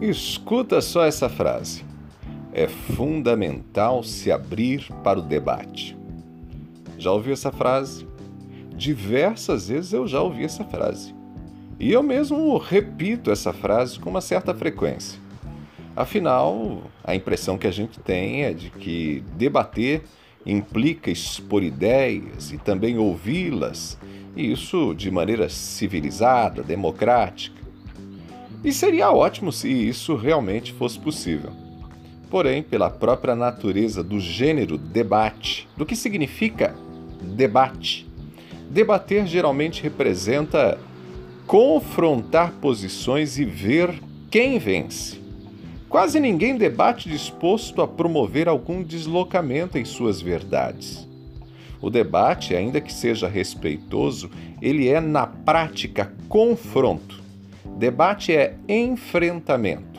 Escuta só essa frase. É fundamental se abrir para o debate. Já ouviu essa frase? Diversas vezes eu já ouvi essa frase. E eu mesmo repito essa frase com uma certa frequência. Afinal, a impressão que a gente tem é de que debater implica expor ideias e também ouvi-las, e isso de maneira civilizada, democrática. E seria ótimo se isso realmente fosse possível. Porém, pela própria natureza do gênero debate, do que significa debate, debater geralmente representa confrontar posições e ver quem vence. Quase ninguém debate disposto a promover algum deslocamento em suas verdades. O debate, ainda que seja respeitoso, ele é na prática confronto. Debate é enfrentamento.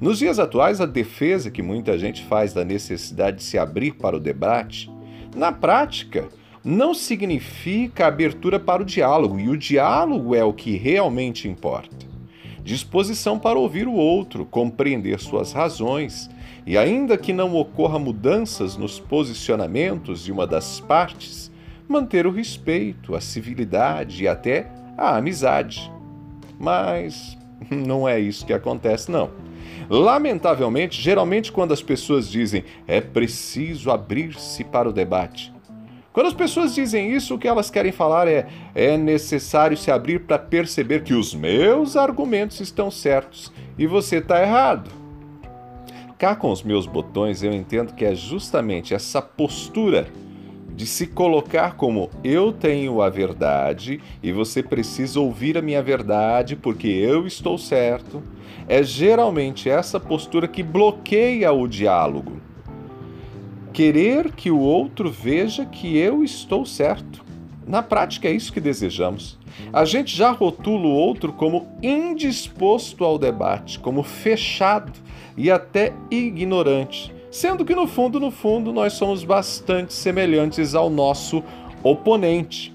Nos dias atuais, a defesa que muita gente faz da necessidade de se abrir para o debate, na prática, não significa abertura para o diálogo, e o diálogo é o que realmente importa disposição para ouvir o outro, compreender suas razões e, ainda que não ocorra mudanças nos posicionamentos de uma das partes, manter o respeito, a civilidade e até a amizade. Mas não é isso que acontece, não. Lamentavelmente, geralmente, quando as pessoas dizem é preciso abrir-se para o debate, quando as pessoas dizem isso, o que elas querem falar é: é necessário se abrir para perceber que os meus argumentos estão certos e você está errado. Cá com os meus botões, eu entendo que é justamente essa postura de se colocar como eu tenho a verdade e você precisa ouvir a minha verdade porque eu estou certo, é geralmente essa postura que bloqueia o diálogo querer que o outro veja que eu estou certo. Na prática, é isso que desejamos. A gente já rotula o outro como indisposto ao debate, como fechado e até ignorante, sendo que no fundo, no fundo, nós somos bastante semelhantes ao nosso oponente.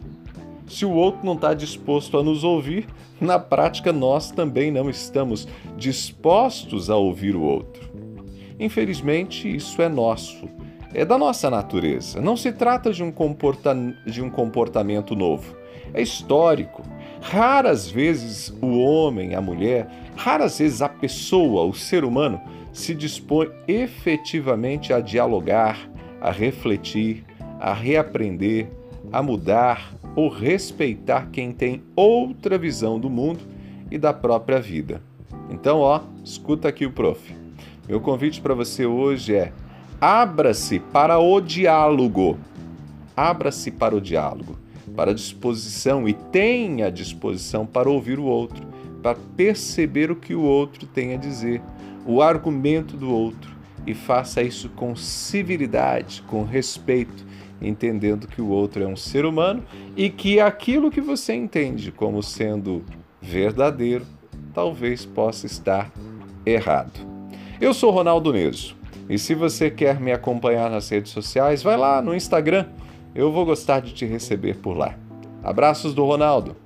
Se o outro não está disposto a nos ouvir, na prática nós também não estamos dispostos a ouvir o outro. Infelizmente, isso é nosso é da nossa natureza. Não se trata de um, comporta de um comportamento novo. É histórico. Raras vezes o homem, a mulher, raras vezes a pessoa, o ser humano, se dispõe efetivamente a dialogar, a refletir, a reaprender, a mudar ou respeitar quem tem outra visão do mundo e da própria vida. Então, ó, escuta aqui o prof. Meu convite para você hoje é Abra-se para o diálogo. Abra-se para o diálogo, para a disposição e tenha disposição para ouvir o outro, para perceber o que o outro tem a dizer, o argumento do outro e faça isso com civilidade, com respeito, entendendo que o outro é um ser humano e que aquilo que você entende como sendo verdadeiro talvez possa estar errado. Eu sou Ronaldo Neso e se você quer me acompanhar nas redes sociais, vai lá no Instagram. Eu vou gostar de te receber por lá. Abraços do Ronaldo.